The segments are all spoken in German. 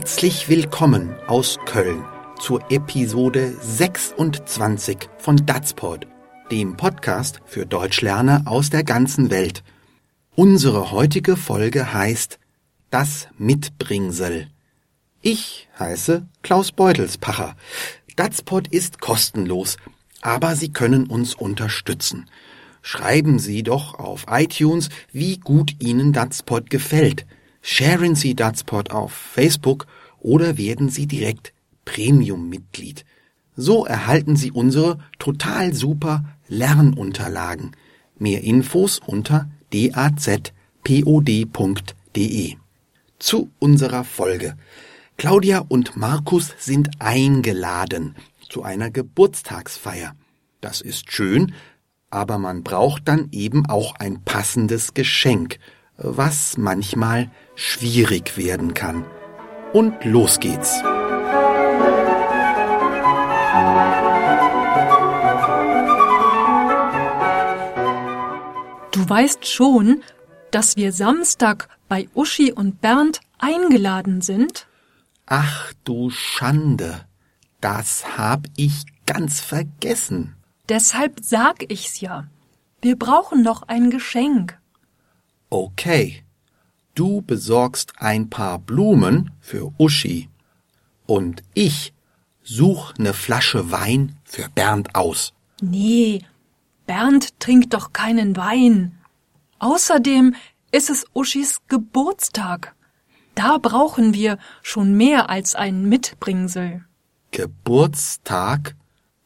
Herzlich willkommen aus Köln zur Episode 26 von Datsport, dem Podcast für Deutschlerner aus der ganzen Welt. Unsere heutige Folge heißt Das Mitbringsel. Ich heiße Klaus Beutelspacher. Datsport ist kostenlos, aber Sie können uns unterstützen. Schreiben Sie doch auf iTunes, wie gut Ihnen Datspot gefällt. Sharen Sie Datspot auf Facebook oder werden Sie direkt Premium-Mitglied. So erhalten Sie unsere total super Lernunterlagen. Mehr Infos unter dazpod.de. Zu unserer Folge. Claudia und Markus sind eingeladen zu einer Geburtstagsfeier. Das ist schön, aber man braucht dann eben auch ein passendes Geschenk, was manchmal schwierig werden kann. Und los geht's. Du weißt schon, dass wir Samstag bei Uschi und Bernd eingeladen sind? Ach du Schande, das hab ich ganz vergessen. Deshalb sag ich's ja. Wir brauchen noch ein Geschenk. Okay. Du besorgst ein paar Blumen für Uschi. Und ich such ne Flasche Wein für Bernd aus. Nee, Bernd trinkt doch keinen Wein. Außerdem ist es Uschis Geburtstag. Da brauchen wir schon mehr als ein Mitbringsel. Geburtstag?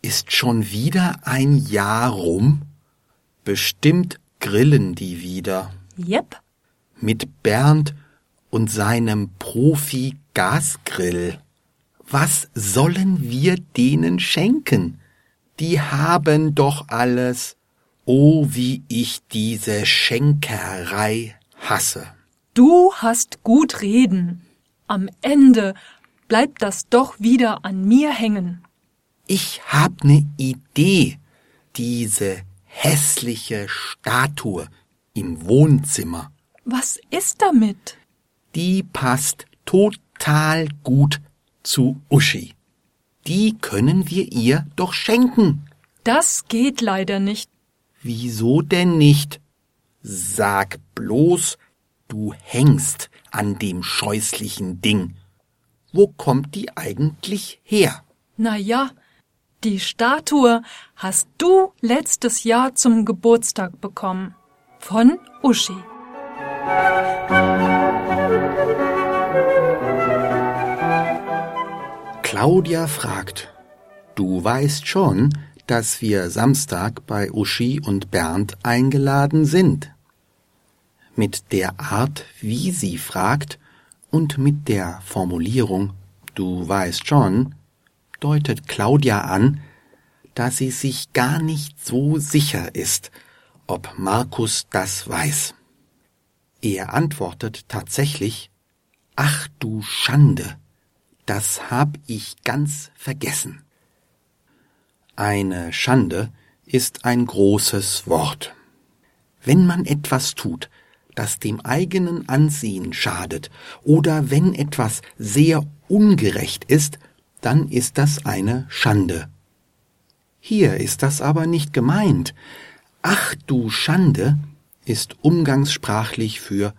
Ist schon wieder ein Jahr rum? Bestimmt grillen die wieder. Jep. Mit Bernd und seinem Profi-Gasgrill. Was sollen wir denen schenken? Die haben doch alles. Oh, wie ich diese Schenkerei hasse. Du hast gut reden. Am Ende bleibt das doch wieder an mir hängen. Ich hab ne Idee. Diese hässliche Statue im Wohnzimmer. Was ist damit? Die passt total gut zu Uschi. Die können wir ihr doch schenken. Das geht leider nicht. Wieso denn nicht? Sag bloß, du hängst an dem scheußlichen Ding. Wo kommt die eigentlich her? Na ja, die Statue hast du letztes Jahr zum Geburtstag bekommen. Von Uschi. Claudia fragt, du weißt schon, dass wir Samstag bei Uschi und Bernd eingeladen sind. Mit der Art, wie sie fragt und mit der Formulierung du weißt schon, deutet Claudia an, dass sie sich gar nicht so sicher ist, ob Markus das weiß. Er antwortet tatsächlich Ach du Schande, das hab ich ganz vergessen. Eine Schande ist ein großes Wort. Wenn man etwas tut, das dem eigenen Ansehen schadet, oder wenn etwas sehr ungerecht ist, dann ist das eine Schande. Hier ist das aber nicht gemeint. Ach du Schande ist umgangssprachlich für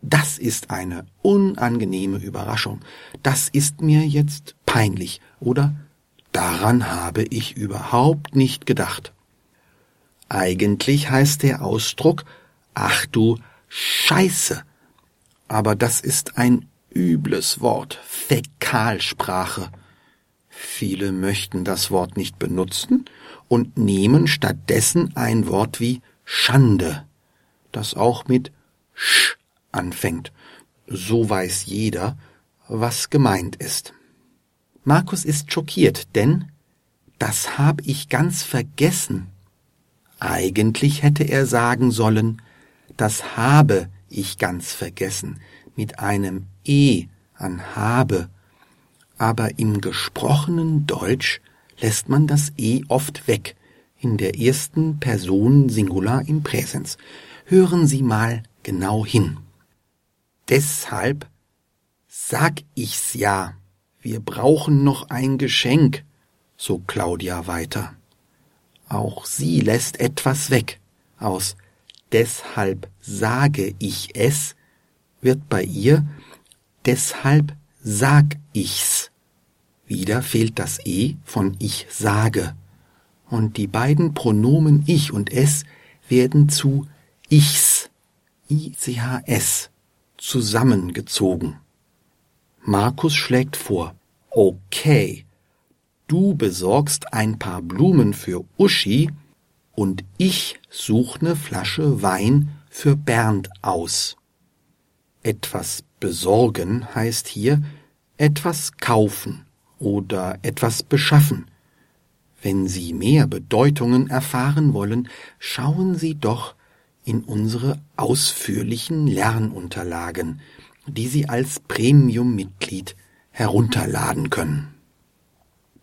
das ist eine unangenehme Überraschung, das ist mir jetzt peinlich oder daran habe ich überhaupt nicht gedacht. Eigentlich heißt der Ausdruck ach du Scheiße, aber das ist ein übles Wort, Fäkalsprache. Viele möchten das Wort nicht benutzen und nehmen stattdessen ein Wort wie Schande, das auch mit sch anfängt. So weiß jeder, was gemeint ist. Markus ist schockiert, denn das hab ich ganz vergessen. Eigentlich hätte er sagen sollen, das habe ich ganz vergessen, mit einem E an habe, aber im gesprochenen Deutsch lässt man das E oft weg, in der ersten Person Singular im Präsens. Hören Sie mal genau hin. Deshalb Sag ich's ja, wir brauchen noch ein Geschenk, so Claudia weiter. Auch sie lässt etwas weg. Aus deshalb sage ich es wird bei ihr deshalb sag ich's. Wieder fehlt das E von ich sage. Und die beiden Pronomen ich und es werden zu ichs, I-C-H-S, zusammengezogen. Markus schlägt vor, okay, du besorgst ein paar Blumen für Uschi und ich such ne Flasche Wein für Bernd aus. Etwas besorgen heißt hier etwas kaufen oder etwas beschaffen. Wenn Sie mehr Bedeutungen erfahren wollen, schauen Sie doch in unsere ausführlichen Lernunterlagen, die Sie als Premium-Mitglied herunterladen können.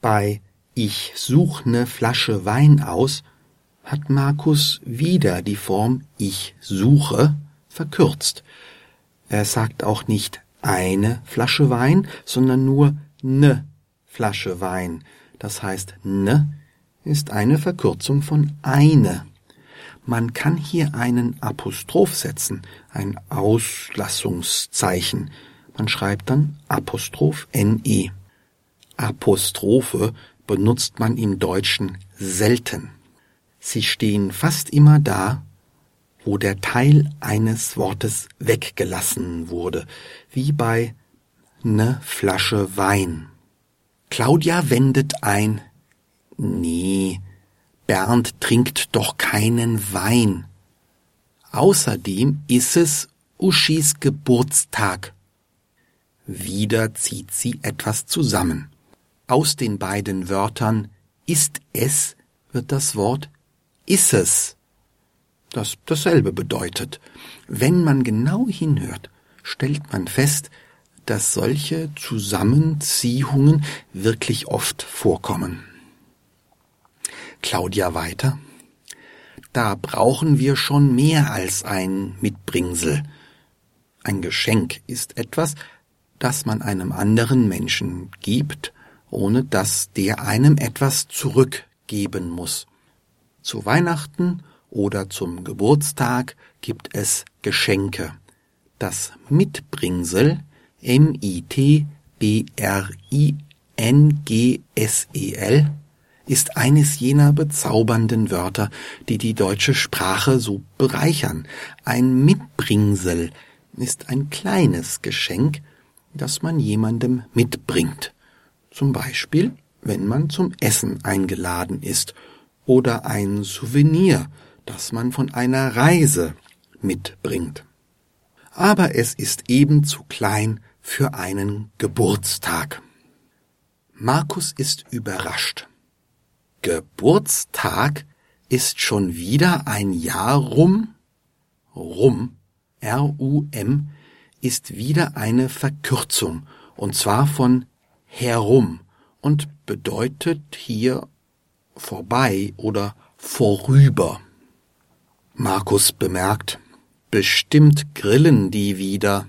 Bei Ich such ne Flasche Wein aus hat Markus wieder die Form Ich suche verkürzt. Er sagt auch nicht eine Flasche Wein, sondern nur ne Flasche Wein. Das heißt, ne ist eine Verkürzung von eine. Man kann hier einen Apostroph setzen, ein Auslassungszeichen. Man schreibt dann Apostroph ne. Apostrophe benutzt man im Deutschen selten. Sie stehen fast immer da, wo der Teil eines Wortes weggelassen wurde, wie bei ne Flasche Wein. Claudia wendet ein, nee, Bernd trinkt doch keinen Wein. Außerdem ist es Uschis Geburtstag. Wieder zieht sie etwas zusammen. Aus den beiden Wörtern ist es wird das Wort isses, das dasselbe bedeutet. Wenn man genau hinhört, stellt man fest, dass solche Zusammenziehungen wirklich oft vorkommen. Claudia weiter. Da brauchen wir schon mehr als ein Mitbringsel. Ein Geschenk ist etwas, das man einem anderen Menschen gibt, ohne dass der einem etwas zurückgeben muss. Zu Weihnachten oder zum Geburtstag gibt es Geschenke. Das Mitbringsel M-I-T-B-R-I-N-G-S-E-L ist eines jener bezaubernden Wörter, die die deutsche Sprache so bereichern. Ein Mitbringsel ist ein kleines Geschenk, das man jemandem mitbringt. Zum Beispiel, wenn man zum Essen eingeladen ist oder ein Souvenir, das man von einer Reise mitbringt aber es ist eben zu klein für einen Geburtstag. Markus ist überrascht. Geburtstag ist schon wieder ein Jahr rum? Rum, R-U-M, ist wieder eine Verkürzung, und zwar von herum und bedeutet hier vorbei oder vorüber. Markus bemerkt, Bestimmt grillen die wieder.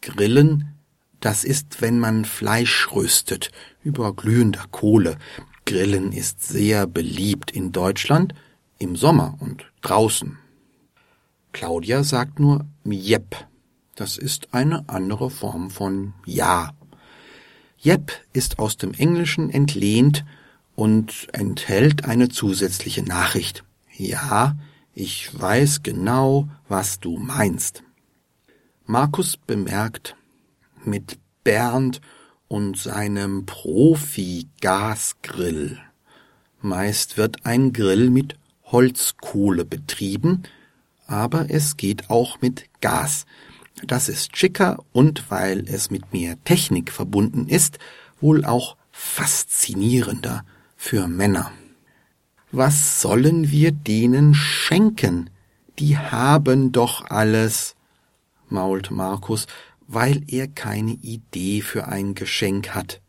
Grillen, das ist, wenn man Fleisch röstet über glühender Kohle. Grillen ist sehr beliebt in Deutschland im Sommer und draußen. Claudia sagt nur Jep. Das ist eine andere Form von Ja. Jep ist aus dem Englischen entlehnt und enthält eine zusätzliche Nachricht. Ja, ich weiß genau, was du meinst. Markus bemerkt, mit Bernd und seinem Profi-Gasgrill. Meist wird ein Grill mit Holzkohle betrieben, aber es geht auch mit Gas. Das ist schicker und weil es mit mehr Technik verbunden ist, wohl auch faszinierender für Männer. Was sollen wir denen schenken? Die haben doch alles, mault Markus, weil er keine Idee für ein Geschenk hat.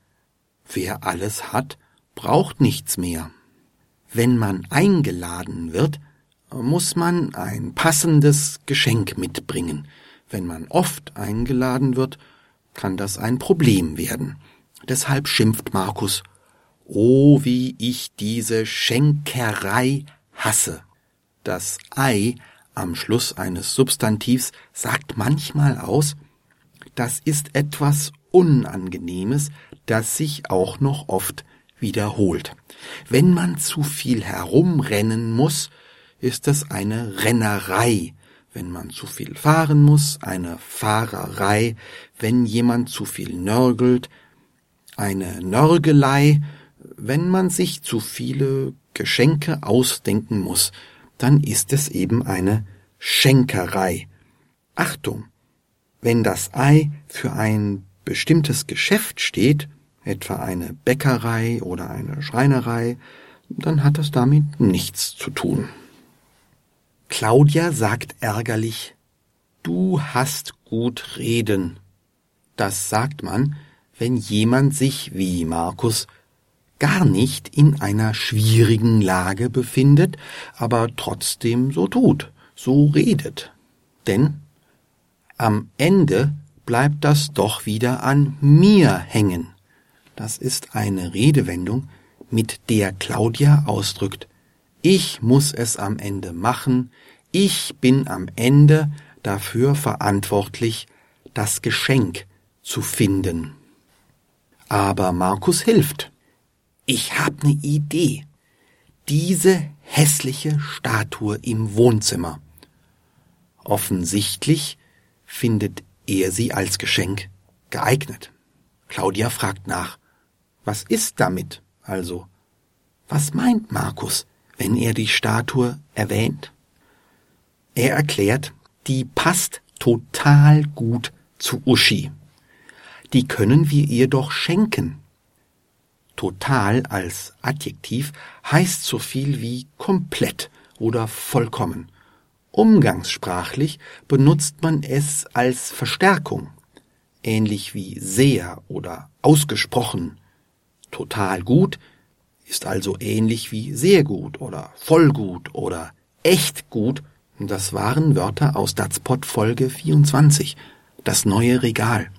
Wer alles hat, braucht nichts mehr. Wenn man eingeladen wird, muss man ein passendes Geschenk mitbringen. Wenn man oft eingeladen wird, kann das ein Problem werden. Deshalb schimpft Markus, Oh, wie ich diese Schenkerei hasse. Das Ei am Schluss eines Substantivs sagt manchmal aus, das ist etwas Unangenehmes, das sich auch noch oft wiederholt. Wenn man zu viel herumrennen muss, ist es eine Rennerei. Wenn man zu viel fahren muss, eine Fahrerei. Wenn jemand zu viel nörgelt, eine Nörgelei. Wenn man sich zu viele Geschenke ausdenken muss, dann ist es eben eine Schenkerei. Achtung! Wenn das Ei für ein bestimmtes Geschäft steht, etwa eine Bäckerei oder eine Schreinerei, dann hat es damit nichts zu tun. Claudia sagt ärgerlich, Du hast gut reden. Das sagt man, wenn jemand sich wie Markus gar nicht in einer schwierigen Lage befindet, aber trotzdem so tut, so redet. Denn am Ende bleibt das doch wieder an mir hängen. Das ist eine Redewendung, mit der Claudia ausdrückt, ich muss es am Ende machen, ich bin am Ende dafür verantwortlich, das Geschenk zu finden. Aber Markus hilft. Ich hab ne Idee. Diese hässliche Statue im Wohnzimmer. Offensichtlich findet er sie als Geschenk geeignet. Claudia fragt nach. Was ist damit also? Was meint Markus, wenn er die Statue erwähnt? Er erklärt, die passt total gut zu Uschi. Die können wir ihr doch schenken. Total als Adjektiv heißt so viel wie komplett oder vollkommen. Umgangssprachlich benutzt man es als Verstärkung, ähnlich wie sehr oder ausgesprochen. Total gut ist also ähnlich wie sehr gut oder voll gut oder echt gut. Das waren Wörter aus Datspot Folge 24, das neue Regal.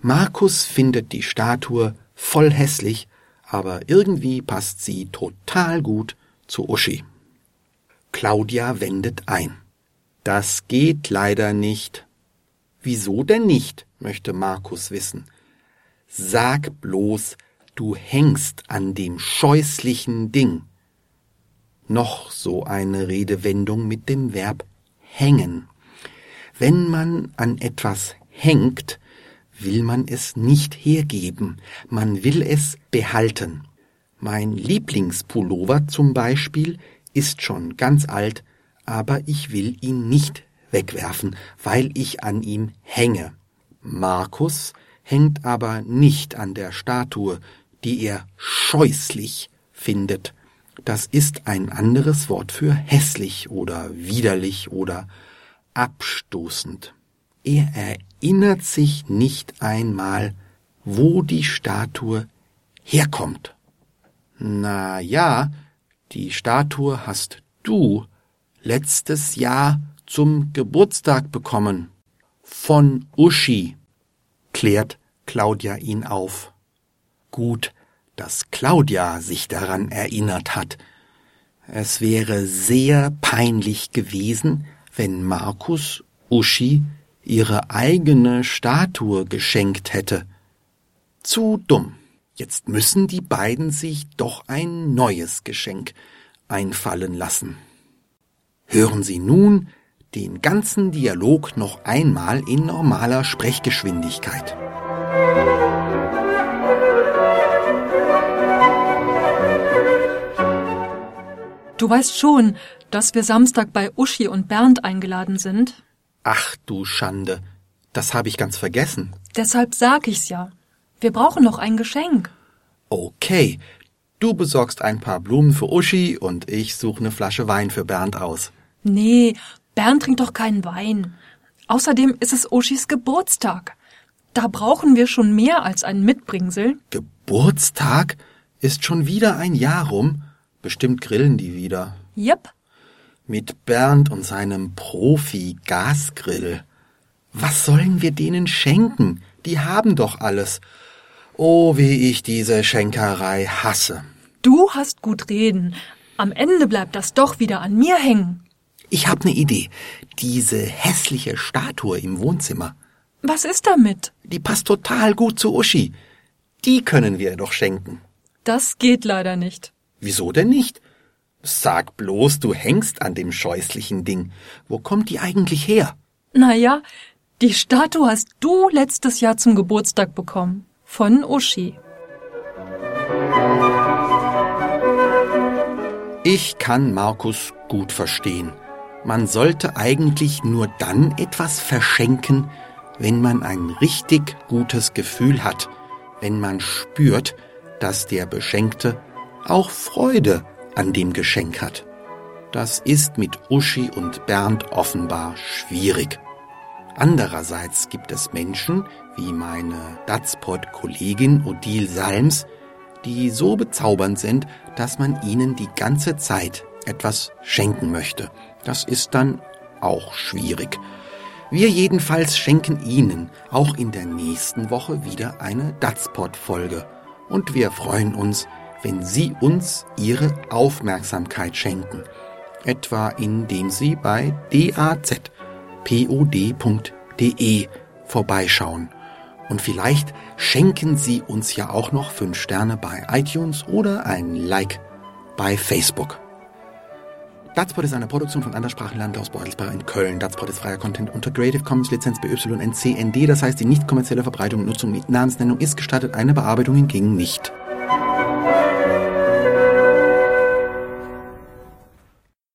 Markus findet die Statue voll hässlich, aber irgendwie passt sie total gut zu Uschi. Claudia wendet ein. Das geht leider nicht. Wieso denn nicht? möchte Markus wissen. Sag bloß, du hängst an dem scheußlichen Ding. Noch so eine Redewendung mit dem Verb hängen. Wenn man an etwas hängt, will man es nicht hergeben, man will es behalten. Mein Lieblingspullover zum Beispiel ist schon ganz alt, aber ich will ihn nicht wegwerfen, weil ich an ihm hänge. Markus hängt aber nicht an der Statue, die er scheußlich findet. Das ist ein anderes Wort für hässlich oder widerlich oder abstoßend. Er erinnert sich nicht einmal, wo die Statue herkommt. Na ja, die Statue hast du letztes Jahr zum Geburtstag bekommen. Von Uschi, klärt Claudia ihn auf. Gut, dass Claudia sich daran erinnert hat. Es wäre sehr peinlich gewesen, wenn Markus Uschi ihre eigene Statue geschenkt hätte. Zu dumm. Jetzt müssen die beiden sich doch ein neues Geschenk einfallen lassen. Hören Sie nun den ganzen Dialog noch einmal in normaler Sprechgeschwindigkeit. Du weißt schon, dass wir Samstag bei Uschi und Bernd eingeladen sind? Ach du Schande, das habe ich ganz vergessen. Deshalb sag ich's ja. Wir brauchen noch ein Geschenk. Okay, du besorgst ein paar Blumen für Uschi und ich suche eine Flasche Wein für Bernd aus. Nee, Bernd trinkt doch keinen Wein. Außerdem ist es Uschis Geburtstag. Da brauchen wir schon mehr als ein Mitbringsel. Geburtstag? Ist schon wieder ein Jahr rum? Bestimmt grillen die wieder. Jep. Mit Bernd und seinem Profi-Gasgrill. Was sollen wir denen schenken? Die haben doch alles. Oh, wie ich diese Schenkerei hasse. Du hast gut reden. Am Ende bleibt das doch wieder an mir hängen. Ich hab ne Idee. Diese hässliche Statue im Wohnzimmer. Was ist damit? Die passt total gut zu Uschi. Die können wir doch schenken. Das geht leider nicht. Wieso denn nicht? Sag bloß, du hängst an dem scheußlichen Ding. Wo kommt die eigentlich her? Na ja, die Statue hast du letztes Jahr zum Geburtstag bekommen. Von Uschi. Ich kann Markus gut verstehen. Man sollte eigentlich nur dann etwas verschenken, wenn man ein richtig gutes Gefühl hat, wenn man spürt, dass der Beschenkte auch Freude an dem Geschenk hat. Das ist mit Uschi und Bernd offenbar schwierig. Andererseits gibt es Menschen, wie meine Datspot-Kollegin Odile Salms, die so bezaubernd sind, dass man ihnen die ganze Zeit etwas schenken möchte. Das ist dann auch schwierig. Wir jedenfalls schenken Ihnen auch in der nächsten Woche wieder eine Datspot-Folge. Und wir freuen uns, wenn Sie uns Ihre Aufmerksamkeit schenken, etwa indem Sie bei dazpod.de vorbeischauen. Und vielleicht schenken Sie uns ja auch noch 5 Sterne bei iTunes oder ein Like bei Facebook. Datspot ist eine Produktion von Anderssprachenland aus Beutelsbach in Köln. Datspot ist freier Content unter Creative Commons Lizenz BY-NC-ND. Das heißt, die nicht kommerzielle Verbreitung und Nutzung mit Namensnennung ist gestattet, eine Bearbeitung hingegen nicht.